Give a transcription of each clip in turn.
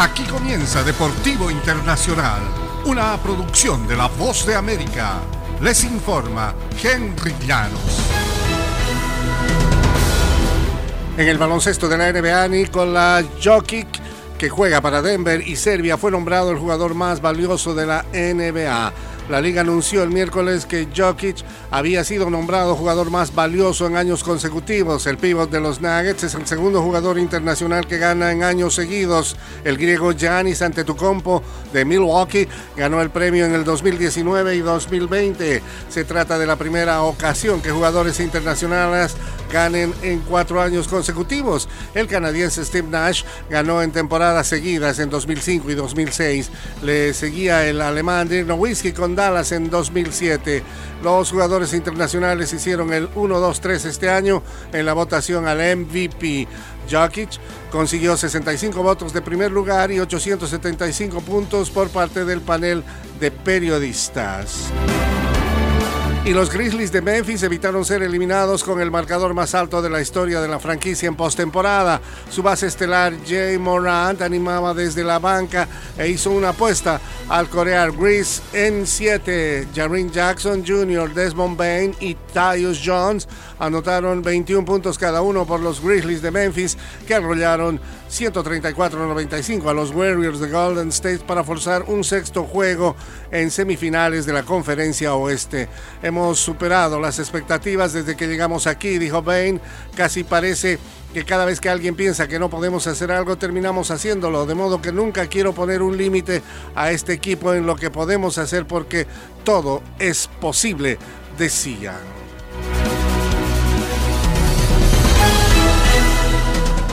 Aquí comienza Deportivo Internacional, una producción de La Voz de América. Les informa Henry Llanos. En el baloncesto de la NBA, Nikola Jokic, que juega para Denver y Serbia, fue nombrado el jugador más valioso de la NBA. La liga anunció el miércoles que Jokic había sido nombrado jugador más valioso en años consecutivos. El pívot de los Nuggets es el segundo jugador internacional que gana en años seguidos. El griego Giannis Antetokounmpo de Milwaukee ganó el premio en el 2019 y 2020. Se trata de la primera ocasión que jugadores internacionales ganen en cuatro años consecutivos. El canadiense Steve Nash ganó en temporadas seguidas en 2005 y 2006. Le seguía el alemán Dirk Nowitzki con Dallas en 2007. Los jugadores internacionales hicieron el 1-2-3 este año en la votación al MVP. Jokic consiguió 65 votos de primer lugar y 875 puntos por parte del panel de periodistas. Y los Grizzlies de Memphis evitaron ser eliminados con el marcador más alto de la historia de la franquicia en postemporada. Su base estelar Jay Morant animaba desde la banca e hizo una apuesta al corear Grizz en 7. Jaren Jackson Jr., Desmond Bain y Tyus Jones anotaron 21 puntos cada uno por los Grizzlies de Memphis que arrollaron 134-95 a los Warriors de Golden State para forzar un sexto juego en semifinales de la conferencia oeste. Hemos superado las expectativas desde que llegamos aquí, dijo Bain. Casi parece que cada vez que alguien piensa que no podemos hacer algo, terminamos haciéndolo. De modo que nunca quiero poner un límite a este equipo en lo que podemos hacer porque todo es posible, decían.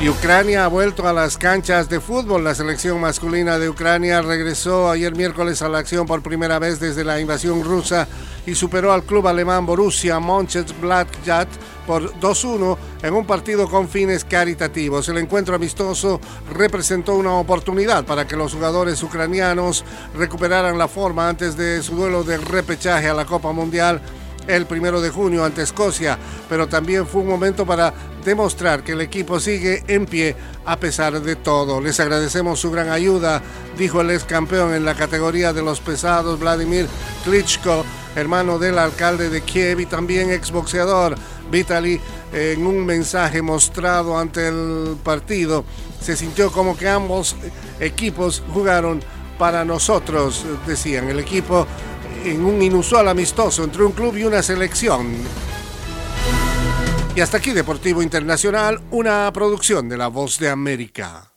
Ucrania ha vuelto a las canchas de fútbol. La selección masculina de Ucrania regresó ayer miércoles a la acción por primera vez desde la invasión rusa y superó al club alemán Borussia Mönchengladbach por 2-1 en un partido con fines caritativos. El encuentro amistoso representó una oportunidad para que los jugadores ucranianos recuperaran la forma antes de su duelo de repechaje a la Copa Mundial el primero de junio ante Escocia, pero también fue un momento para demostrar que el equipo sigue en pie a pesar de todo. Les agradecemos su gran ayuda, dijo el ex campeón en la categoría de los pesados Vladimir Klitschko, hermano del alcalde de Kiev y también exboxeador. Vitaly, en un mensaje mostrado ante el partido, se sintió como que ambos equipos jugaron para nosotros, decían. El equipo en un inusual amistoso entre un club y una selección. Y hasta aquí Deportivo Internacional, una producción de La Voz de América.